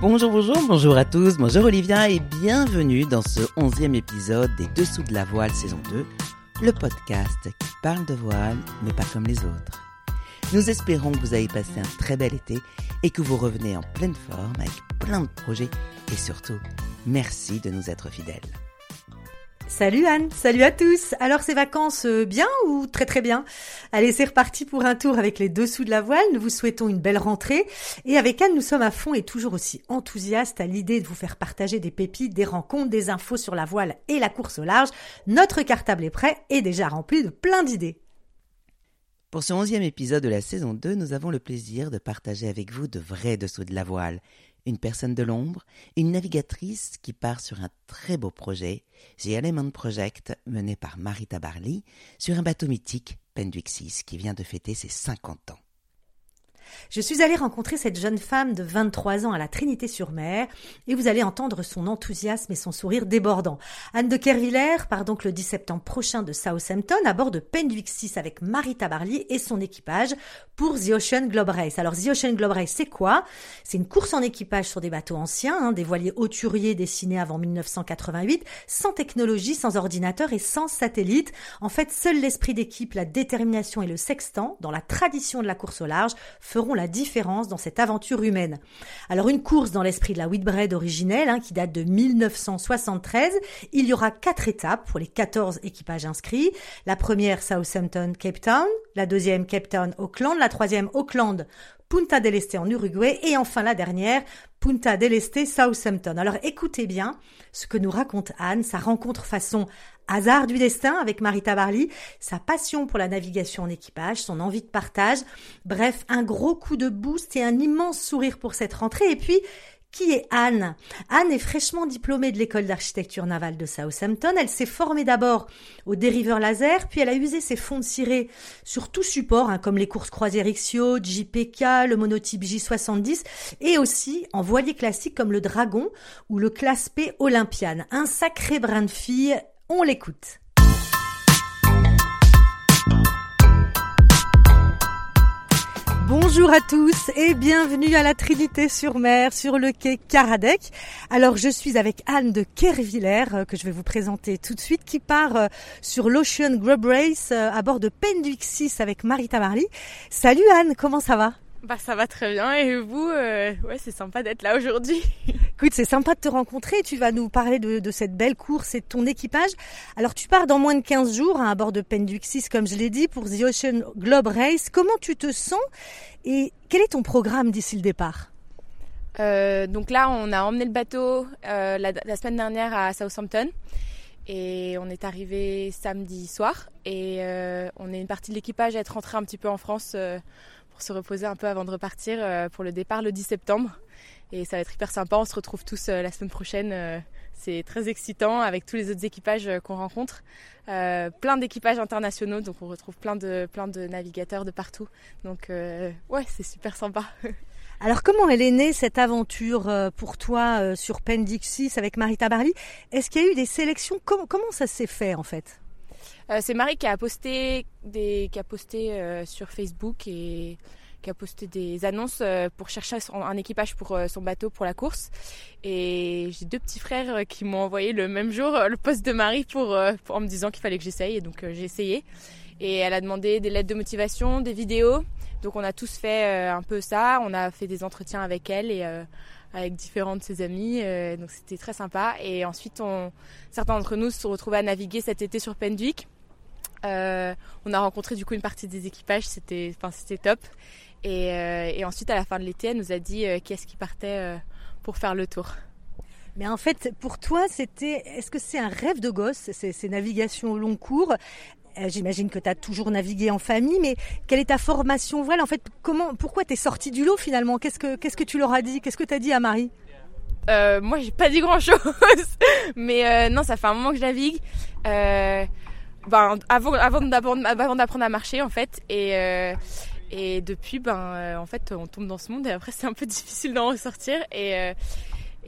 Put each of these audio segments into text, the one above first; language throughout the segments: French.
Bonjour, bonjour, bonjour à tous, bonjour Olivia et bienvenue dans ce onzième épisode des Dessous de la voile saison 2, le podcast qui parle de voile mais pas comme les autres. Nous espérons que vous avez passé un très bel été et que vous revenez en pleine forme avec plein de projets et surtout, merci de nous être fidèles. Salut Anne, salut à tous. Alors ces vacances euh, bien ou très très bien? Allez, c'est reparti pour un tour avec les dessous de la voile. Nous vous souhaitons une belle rentrée et avec Anne, nous sommes à fond et toujours aussi enthousiastes à l'idée de vous faire partager des pépites, des rencontres, des infos sur la voile et la course au large. Notre cartable est prêt et déjà rempli de plein d'idées. Pour ce onzième épisode de la saison 2, nous avons le plaisir de partager avec vous de vrais dessous de la voile une personne de l'ombre, une navigatrice qui part sur un très beau projet, The Element Project, mené par Marita Barley, sur un bateau mythique, Penduixis, qui vient de fêter ses 50 ans. Je suis allée rencontrer cette jeune femme de 23 ans à la Trinité-sur-Mer et vous allez entendre son enthousiasme et son sourire débordant. Anne de Kerviller part donc le 10 septembre prochain de Southampton à bord de Penduix 6 avec Marita Barley et son équipage pour The Ocean Globe Race. Alors The Ocean Globe Race, c'est quoi? C'est une course en équipage sur des bateaux anciens, hein, des voiliers hauturiers dessinés avant 1988, sans technologie, sans ordinateur et sans satellite. En fait, seul l'esprit d'équipe, la détermination et le sextant, dans la tradition de la course au large, la différence dans cette aventure humaine. Alors une course dans l'esprit de la Whitbread originelle, hein, qui date de 1973. Il y aura quatre étapes pour les 14 équipages inscrits. La première, Southampton, Cape Town. La deuxième, Cape Town, Auckland. La troisième, Auckland, Punta del Este en Uruguay et enfin la dernière, Punta del Este, Southampton. Alors écoutez bien ce que nous raconte Anne, sa rencontre façon hasard du destin avec Marita Barley, sa passion pour la navigation en équipage, son envie de partage, bref, un gros coup de boost et un immense sourire pour cette rentrée et puis qui est Anne? Anne est fraîchement diplômée de l'école d'architecture navale de Southampton. Elle s'est formée d'abord au dériveur laser, puis elle a usé ses fonds de ciré sur tout support, hein, comme les courses croisières Ixio, JPK, le monotype J70, et aussi en voilier classique comme le Dragon ou le Classe P Olympian. Un sacré brin de fille on l'écoute. Bonjour à tous et bienvenue à la Trinité sur mer sur le quai Caradec. Alors je suis avec Anne de Kerviller euh, que je vais vous présenter tout de suite qui part euh, sur l'Ocean Grub Race euh, à bord de Penduix 6 avec Marita Marley. Salut Anne, comment ça va? Bah ça va très bien et vous, euh, ouais c'est sympa d'être là aujourd'hui. Écoute, c'est sympa de te rencontrer. Tu vas nous parler de, de, cette belle course et de ton équipage. Alors tu pars dans moins de 15 jours hein, à bord de Penduxis, comme je l'ai dit, pour The Ocean Globe Race. Comment tu te sens et quel est ton programme d'ici le départ? Euh, Donc là, on a emmené le bateau euh, la, la, semaine dernière à Southampton. Et on est arrivé samedi soir et euh, on est une partie de l'équipage à être rentré un petit peu en France se reposer un peu avant de repartir euh, pour le départ le 10 septembre. Et ça va être hyper sympa. On se retrouve tous euh, la semaine prochaine. Euh, c'est très excitant avec tous les autres équipages qu'on rencontre. plein d'équipages internationaux, donc on retrouve plein de, plein de navigateurs de partout. Donc ouais, c'est super sympa. Alors comment elle est née cette aventure pour toi sur Pendixis avec Marita Barley Est-ce qu'il y a eu des sélections? Comment, comment ça s'est fait en fait? Euh, c'est Marie qui a posté, des, qui a posté euh, sur Facebook et qui a posté des annonces euh, pour chercher un équipage pour son bateau pour la course. Et j'ai deux petits frères qui m'ont envoyé le même jour le poste de Marie pour, en me disant qu'il fallait que j'essaye. Et donc j'ai essayé. Et elle a demandé des lettres de motivation, des vidéos. Donc on a tous fait un peu ça. On a fait des entretiens avec elle et avec différents de ses amis. donc c'était très sympa. Et ensuite, on, certains d'entre nous se sont retrouvés à naviguer cet été sur Pendwick. Euh, on a rencontré du coup une partie des équipages, c'était, enfin, c'était top. Et, euh, et, ensuite, à la fin de l'été, elle nous a dit euh, qui est-ce qui partait euh, pour faire le tour. Mais en fait, pour toi, c'était, est-ce que c'est un rêve de gosse, ces, ces navigations au long cours? J'imagine que tu as toujours navigué en famille, mais quelle est ta formation voile En fait, comment, pourquoi t'es sortie du lot finalement? Qu'est-ce que, qu'est-ce que tu leur as dit? Qu'est-ce que tu as dit à Marie? Moi, j'ai pas dit grand-chose, mais non, ça fait un moment que je navigue. Ben, avant, avant d'apprendre à marcher en fait. Et, euh, et depuis, ben, euh, en fait, on tombe dans ce monde et après c'est un peu difficile d'en ressortir. Et, euh,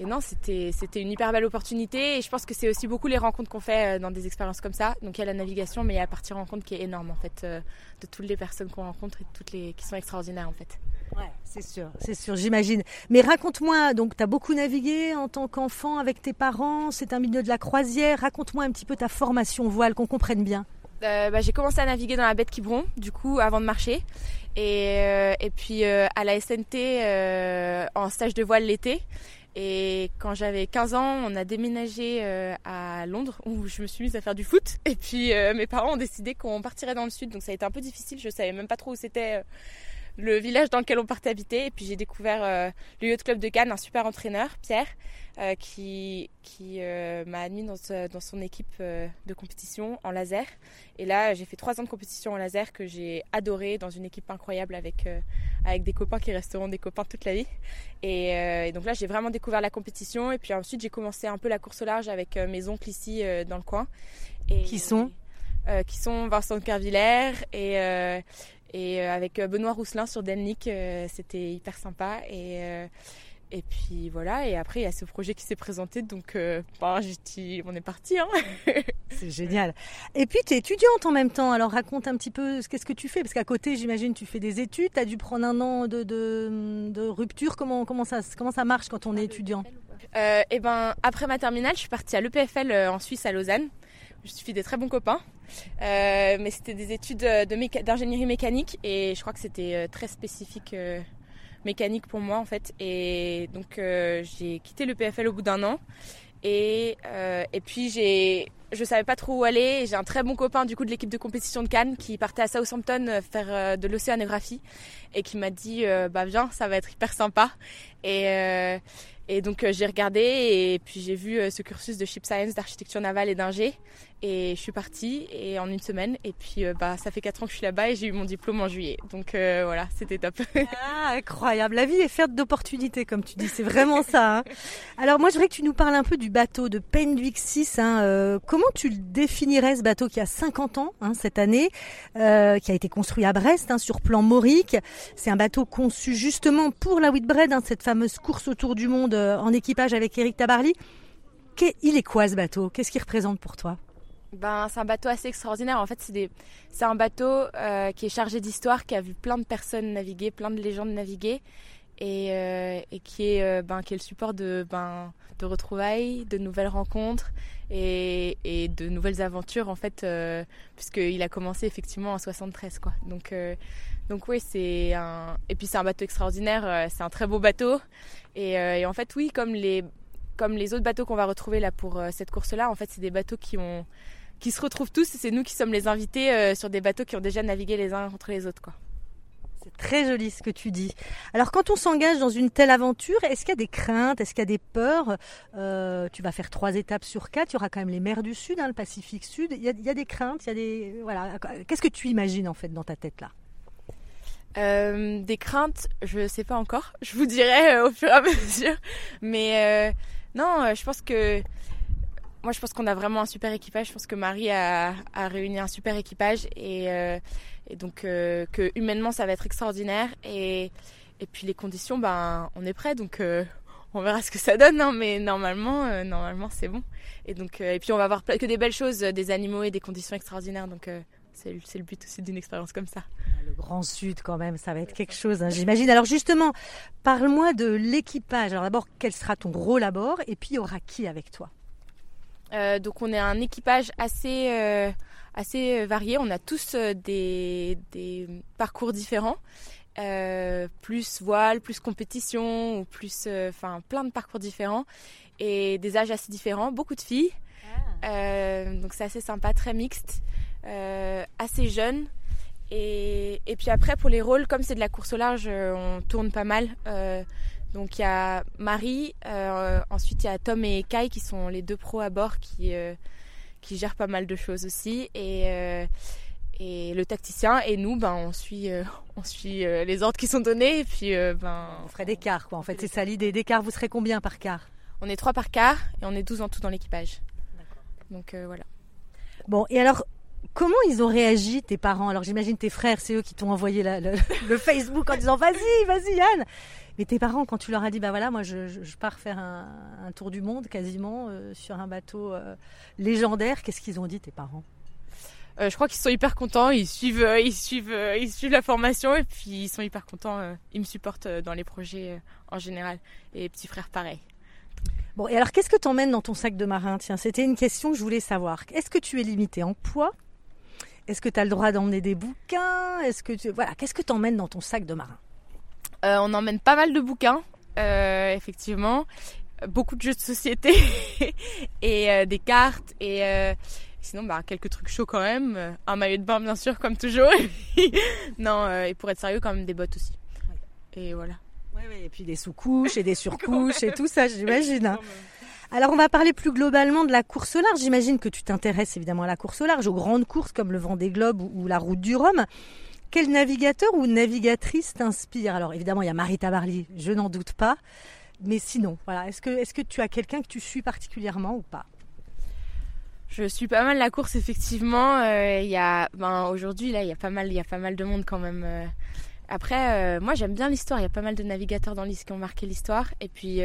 et non, c'était une hyper belle opportunité. Et je pense que c'est aussi beaucoup les rencontres qu'on fait dans des expériences comme ça. Donc il y a la navigation, mais il y a la partie rencontre qui est énorme en fait, de toutes les personnes qu'on rencontre et toutes les qui sont extraordinaires en fait. Ouais, c'est sûr, c'est sûr, j'imagine. Mais raconte-moi, donc tu as beaucoup navigué en tant qu'enfant avec tes parents, c'est un milieu de la croisière. Raconte-moi un petit peu ta formation voile, qu'on comprenne bien. Euh, bah, j'ai commencé à naviguer dans la baie de Quiberon, du coup, avant de marcher. Et, euh, et puis euh, à la SNT euh, en stage de voile l'été. Et quand j'avais 15 ans, on a déménagé euh, à Londres où je me suis mise à faire du foot. Et puis euh, mes parents ont décidé qu'on partirait dans le sud, donc ça a été un peu difficile. Je savais même pas trop où c'était euh, le village dans lequel on partait habiter. Et puis j'ai découvert euh, le yacht club de Cannes, un super entraîneur, Pierre, euh, qui, qui euh, m'a admis dans, dans son équipe euh, de compétition en laser. Et là, j'ai fait trois ans de compétition en laser que j'ai adoré dans une équipe incroyable avec, avec des copains qui resteront des copains toute la vie. Et, donc là, j'ai vraiment découvert la compétition. Et puis ensuite, j'ai commencé un peu la course au large avec mes oncles ici dans le coin. Qui sont? Euh, Qui sont Vincent Kervillers et, euh, et euh, avec Benoît Rousselin sur Delnick. euh, C'était hyper sympa. Et, et puis voilà. Et après, il y a ce projet qui s'est présenté. Donc, ben, dit, on est parti. Hein C'est génial. Et puis tu es étudiante en même temps, alors raconte un petit peu ce qu'est-ce que tu fais, parce qu'à côté j'imagine tu fais des études, tu as dû prendre un an de, de, de rupture, comment, comment, ça, comment ça marche quand on est étudiant? Euh, et ben après ma terminale, je suis partie à l'EPFL euh, en Suisse à Lausanne. Je suis des très bons copains, Euh, mais c'était des études d'ingénierie mécanique et je crois que c'était très spécifique mécanique pour moi en fait. Et donc j'ai quitté l'EPFL au bout d'un an et et puis j'ai je savais pas trop où aller. et J'ai un très bon copain du coup de l'équipe de compétition de Cannes qui partait à Southampton faire de l'océanographie et qui m'a dit bah viens ça va être hyper sympa et et donc euh, j'ai regardé et puis j'ai vu euh, ce cursus de ship science, d'architecture navale et d'ingé et je suis partie et en une semaine et puis euh, bah ça fait quatre ans que je suis là-bas et j'ai eu mon diplôme en juillet donc voilà c'était top. Ah, incroyable, la vie est faite d'opportunités comme tu dis, c'est vraiment ça. hein. Alors moi je voudrais que tu nous parles un peu du bateau de Pendwick 6. hein, comment tu le définirais ce bateau qui a 50 ans hein, cette année, qui a été construit à Brest sur plan maurique? C'est un bateau conçu justement pour la Whitbread, cette fameuse course autour du monde en équipage avec Eric Tabarly. Qu'est- Il est quoi ce bateau? Qu'est-ce qu'il représente pour toi? Ben, c'est un bateau assez extraordinaire. En fait, c'est un bateau euh, qui est chargé d'histoire, qui a vu plein de personnes naviguer, plein de légendes naviguer, et, euh, qui, est, euh, ben, qui est le support de, ben, de retrouvailles, de nouvelles rencontres et, et de nouvelles aventures, en fait, euh, puisqu'il a commencé effectivement en 73. Quoi. Donc, euh, donc oui, c'est un... Et puis c'est un bateau extraordinaire, euh, c'est un très beau bateau. Et, euh, en fait, oui, comme les, autres bateaux qu'on va retrouver là pour euh, cette course-là, en fait, c'est des bateaux qui se retrouvent tous c'est nous qui sommes les invités sur des bateaux qui ont déjà navigué les uns contre les autres. C'est très joli ce que tu dis. Alors quand on s'engage dans une telle aventure, est-ce qu'il y a des craintes, est-ce qu'il y a des peurs? Tu vas faire trois étapes sur quatre, il y aura quand même les mers du Sud, hein, le Pacifique Sud. Il y, a, il y a des craintes, il y a des voilà. Qu'est-ce que tu imagines en fait dans ta tête là? Euh, des craintes, je sais pas encore. Je vous dirai euh, au fur et à mesure. Mais euh, non, euh, je pense que moi, je pense qu'on a vraiment un super équipage. Je pense que Marie a, a réuni un super équipage et, euh, et donc euh, que humainement, ça va être extraordinaire. Et, et puis les conditions, ben, on est prêt. Donc on verra ce que ça donne. hein, mais normalement, euh, normalement, c'est bon. Et donc, euh, et puis on va voir que des belles choses, des animaux et des conditions extraordinaires. Donc c'est le but aussi d'une expérience comme ça. Le Grand Sud quand même, ça va être quelque chose, hein, j'imagine. Alors justement, parle-moi de l'équipage. Alors d'abord, quel sera ton rôle à bord Et puis il y aura qui avec toi? Euh, donc on est un équipage assez, euh, assez varié. On a tous euh, des, des parcours différents. Euh, plus voile, plus compétition, ou plus, euh, enfin plein de parcours différents et des âges assez différents. Beaucoup de filles, Euh, donc c'est assez sympa, très mixte, euh, assez jeune. Et, et puis après pour les rôles, comme c'est de la course au large, euh, on tourne pas mal. Euh, donc il y a Marie, euh, ensuite il y a Tom et Kai qui sont les deux pros à bord qui, euh, qui gèrent pas mal de choses aussi. Et, euh, et le tacticien et nous, ben, on suit, euh, on suit euh, les ordres qui sont donnés. Et puis euh, ben, On ferait des quarts, quoi. En fait, c'est ça l'idée. Des quarts, vous serez combien par quart? On est trois par quart et on est 12 en tout dans l'équipage. Donc euh, voilà. Bon, et alors, comment ils ont réagi, tes parents? Alors, j'imagine tes frères, c'est eux qui t'ont envoyé la- le, le Facebook en disant Vas-y, vas-y, Yann Mais tes parents, quand tu leur as dit Bah voilà, moi, je, pars faire un, un tour du monde quasiment euh, sur un bateau euh, légendaire, qu'est-ce qu'ils ont dit, tes parents? Je crois qu'ils sont hyper contents, ils suivent, ils suivent, ils suivent la formation et puis ils sont hyper contents. ils me supportent dans les projets en général. Et petit frère, pareil. Bon, et alors qu'est-ce que t'emmènes dans ton sac de marin? Tiens, c'était une question que je voulais savoir. Est-ce que tu es limité en poids? Est-ce que tu as le droit d'emmener des bouquins? Est-ce que tu... voilà, qu'est-ce que t'emmènes dans ton sac de marin? On emmène pas mal de bouquins, effectivement. Beaucoup de jeux de société et euh, des cartes et euh, sinon bah quelques trucs chauds quand même. Un maillot de bain bien sûr comme toujours. Non euh, et pour être sérieux quand même des bottes aussi. Et voilà. Et puis des sous-couches et des surcouches et tout ça j'imagine hein. Alors on va parler plus globalement de la course au large j'imagine que tu t'intéresses évidemment à la course au large aux grandes courses comme le Vendée Globe ou, la Route du Rhum quel navigateur ou navigatrice t'inspire? Alors évidemment il y a Marita Barley je n'en doute pas mais sinon, voilà, est-ce que, tu as quelqu'un que tu suis particulièrement ou pas? Je suis pas mal la course effectivement. Euh, il y a, ben, aujourd'hui là, il y a pas mal, il y a pas mal de monde quand même. Euh. Après, euh, moi j'aime bien l'histoire. Il y a pas mal de navigateurs dans l'histoire qui ont marqué l'histoire. Et puis,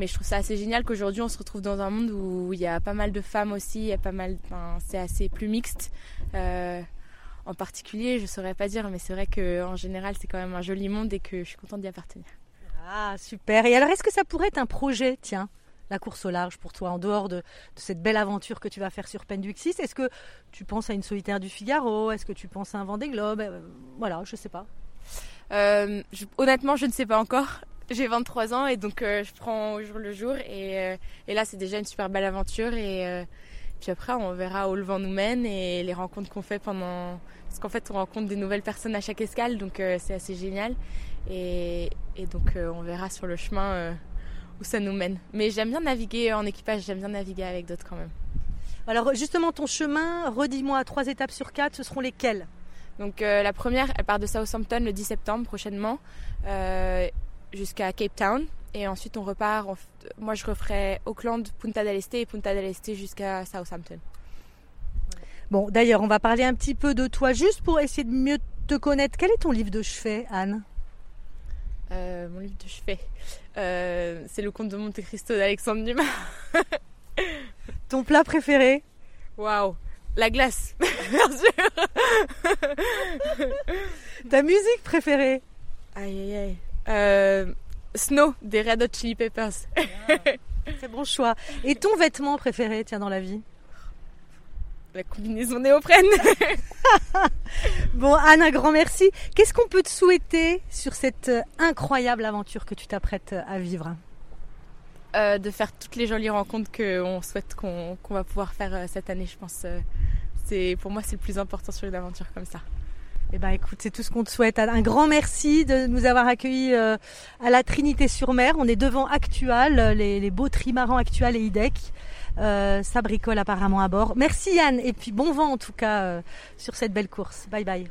mais je trouve ça assez génial qu'aujourd'hui on se retrouve dans un monde où il y a pas mal de femmes aussi. Il y a pas mal, c'est assez plus mixte. en particulier, je saurais pas dire, mais c'est vrai que en général c'est quand même un joli monde et que je suis contente d'y appartenir. Ah, super. Et alors, est-ce que ça pourrait être un projet, tiens, la course au large pour toi, en dehors de, cette belle aventure que tu vas faire sur Penduxis Est-ce que tu penses à une solitaire du Figaro? Est-ce que tu penses à un Vendée Globe? Euh, Voilà, je sais pas. Euh, honnêtement, je ne sais pas encore. J'ai 23 ans et donc euh, je prends au jour le jour. Et, là, c'est déjà une super belle aventure. Et puis après, on verra où le vent nous mène et les rencontres qu'on fait pendant. Parce qu'en fait, on rencontre des nouvelles personnes à chaque escale, donc c'est assez génial. Et, donc euh, on verra sur le chemin euh, où ça nous mène. Mais j'aime bien naviguer en équipage, j'aime bien naviguer avec d'autres quand même. Alors justement ton chemin, redis-moi trois étapes sur quatre, ce seront lesquelles? Donc euh, la première, elle part de Southampton le 10 septembre prochainement jusqu'à Cape Town. Et ensuite on repart, moi je referai Auckland, Punta del Este et Punta del Este jusqu'à Southampton. Bon d'ailleurs on va parler un petit peu de toi juste pour essayer de mieux te connaître. Quel est ton livre de chevet Anne? Euh, mon livre de chevet, euh, c'est Le Comte de Monte Cristo d'Alexandre Dumas. Ton plat préféré? Waouh, la glace, bien sûr. Ta musique préférée? Aïe aïe aïe. Euh, Snow des Red Hot Chili Peppers. C'est bon choix. Et ton vêtement préféré, tiens, dans la vie la combinaison néoprène. bon, Anne, un grand merci. Qu'est-ce qu'on peut te souhaiter sur cette euh, incroyable aventure que tu t'apprêtes euh, à vivre? Euh, De faire toutes les jolies rencontres qu'on souhaite qu'on va pouvoir faire cette année, je pense. c'est pour moi, c'est le plus important sur une aventure comme ça. Eh ben, écoute, c'est tout ce qu'on te souhaite. Un grand merci de nous avoir accueillis à la Trinité-sur-Mer. On est devant Actual, les, les beaux trimarans Actual et IDEC. Euh, ça bricole apparemment à bord. Merci Yann et puis bon vent en tout cas euh, sur cette belle course. Bye bye.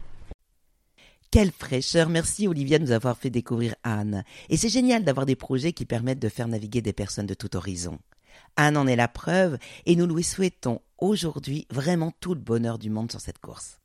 Quelle fraîcheur Merci Olivia de nous avoir fait découvrir Anne. Et c'est génial d'avoir des projets qui permettent de faire naviguer des personnes de tout horizon. Anne en est la preuve et nous lui souhaitons aujourd'hui vraiment tout le bonheur du monde sur cette course.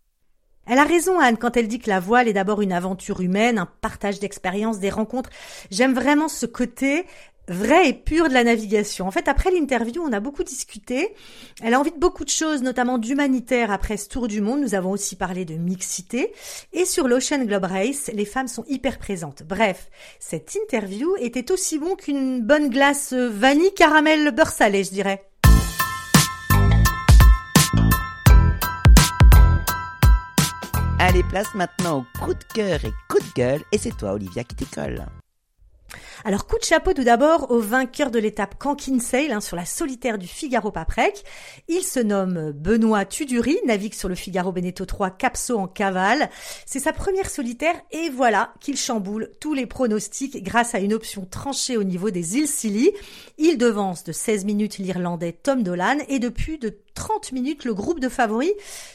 Elle a raison, Anne, quand elle dit que la voile est d'abord une aventure humaine, un partage d'expériences, des rencontres. J'aime vraiment ce côté vrai et pur de la navigation. En fait, après l'interview, on a beaucoup discuté. Elle a envie de beaucoup de choses, notamment d'humanitaire après ce tour du monde. Nous avons aussi parlé de mixité. Et sur l'Ocean Globe Race, les femmes sont hyper présentes. Bref, cette interview était aussi bon qu'une bonne glace vanille caramel beurre salé, je dirais. Place maintenant au coup de cœur et coup de gueule. Et c'est toi, Olivia, qui t'école. Alors coup de chapeau tout d'abord au vainqueur de l'étape Cankin Sail hein, sur la solitaire du Figaro Paprec. Il se nomme Benoît Tuduri, navigue sur le Figaro Beneteau 3 Capso en cavale. C'est sa première solitaire et voilà qu'il chamboule tous les pronostics grâce à une option tranchée au niveau des îles Scilly. Il devance de 16 minutes l'Irlandais Tom Dolan et depuis de 30 minutes le groupe de favoris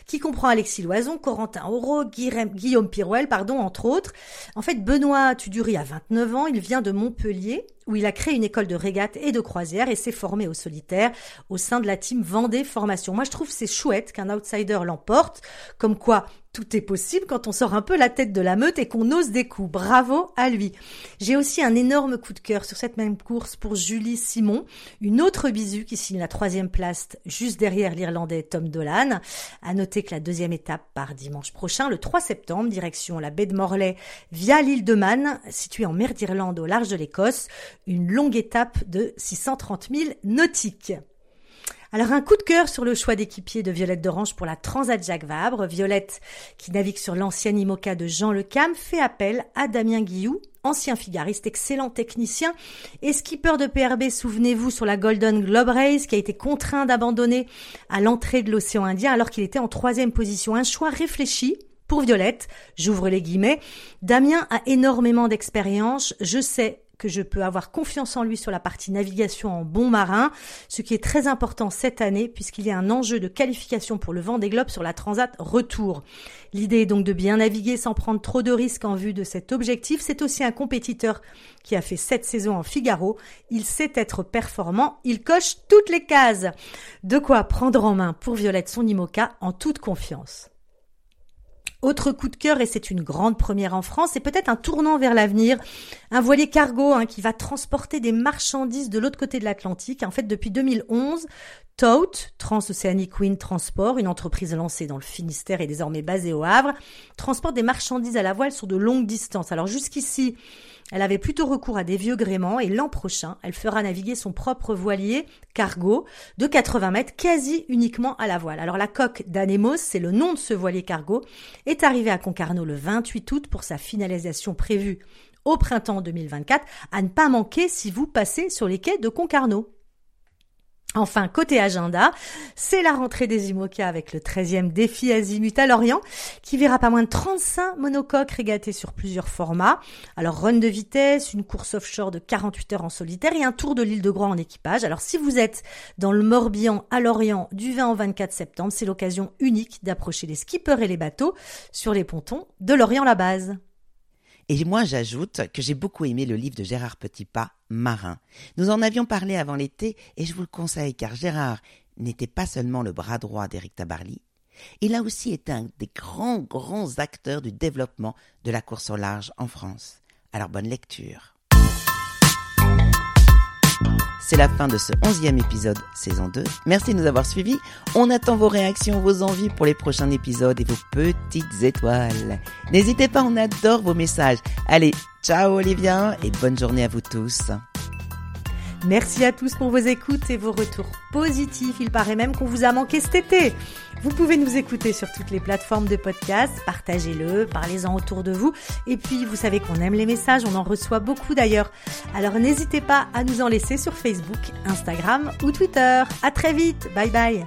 qui comprend Alexis Loison, Corentin Auro, Guillaume Pirouel, pardon, entre autres. En fait, Benoît Tuduri a 29 ans, il vient de Montpellier où il a créé une école de régate et de croisière et s'est formé au solitaire au sein de la team Vendée Formation. Moi, je trouve c'est chouette qu'un outsider l'emporte, comme quoi tout est possible quand on sort un peu la tête de la meute et qu'on ose des coups. Bravo à lui. J'ai aussi un énorme coup de cœur sur cette même course pour Julie Simon, une autre bisu qui signe la troisième place juste derrière l'Irlandais Tom Dolan. À noter que la deuxième étape part dimanche prochain, le 3 septembre, direction la baie de Morlaix via l'île de Man, située en mer d'Irlande au large de l'Écosse. Une longue étape de 630 000 nautiques. Alors un coup de cœur sur le choix d'équipier de Violette d'Orange pour la Transat Jacques Vabre. Violette, qui navigue sur l'ancienne IMOCA de Jean Le Cam, fait appel à Damien Guillou, ancien figariste, excellent technicien et skipper de PRB, souvenez-vous, sur la Golden Globe Race, qui a été contraint d'abandonner à l'entrée de l'océan Indien alors qu'il était en troisième position. Un choix réfléchi, pour Violette, j'ouvre les guillemets, Damien a énormément d'expérience, je sais que je peux avoir confiance en lui sur la partie navigation en bon marin, ce qui est très important cette année puisqu'il y a un enjeu de qualification pour le vent des globes sur la Transat retour. L'idée est donc de bien naviguer sans prendre trop de risques en vue de cet objectif. C'est aussi un compétiteur qui a fait sept saisons en Figaro. Il sait être performant, il coche toutes les cases. De quoi prendre en main pour Violette son IMOCA en toute confiance. Autre coup de cœur, et c'est une grande première en France, c'est peut-être un tournant vers l'avenir, un voilier cargo hein, qui va transporter des marchandises de l'autre côté de l'Atlantique. En fait, depuis 2011, TOUT, Transoceanic Wind Transport, une entreprise lancée dans le Finistère et désormais basée au Havre, transporte des marchandises à la voile sur de longues distances. Alors jusqu'ici, elle avait plutôt recours à des vieux gréements et l'an prochain, elle fera naviguer son propre voilier cargo de 80 mètres quasi uniquement à la voile. Alors la coque d'Anemos, c'est le nom de ce voilier cargo, est arrivée à Concarneau le 28 août pour sa finalisation prévue au printemps 2024, à ne pas manquer si vous passez sur les quais de Concarneau. Enfin, côté agenda, c'est la rentrée des IMOCA avec le 13e défi Azimut à Lorient, qui verra pas moins de 35 monocoques régatés sur plusieurs formats. Alors, run de vitesse, une course offshore de 48 heures en solitaire et un tour de l'île de Groix en équipage. Alors, si vous êtes dans le Morbihan à Lorient du 20 au 24 septembre, c'est l'occasion unique d'approcher les skippers et les bateaux sur les pontons de Lorient-la-Base. Et moi, j'ajoute que j'ai beaucoup aimé le livre de Gérard Petitpas, Marin. Nous en avions parlé avant l'été et je vous le conseille car Gérard n'était pas seulement le bras droit d'Éric Tabarly, il a aussi été un des grands, grands acteurs du développement de la course au large en France. Alors bonne lecture. C'est la fin de ce onzième épisode saison 2. Merci de nous avoir suivis. On attend vos réactions, vos envies pour les prochains épisodes et vos petites étoiles. N'hésitez pas, on adore vos messages. Allez, ciao Olivia et bonne journée à vous tous. Merci à tous pour vos écoutes et vos retours positifs. Il paraît même qu'on vous a manqué cet été. Vous pouvez nous écouter sur toutes les plateformes de podcast. Partagez-le, parlez-en autour de vous. Et puis, vous savez qu'on aime les messages, on en reçoit beaucoup d'ailleurs. Alors n'hésitez pas à nous en laisser sur Facebook, Instagram ou Twitter. À très vite. Bye bye.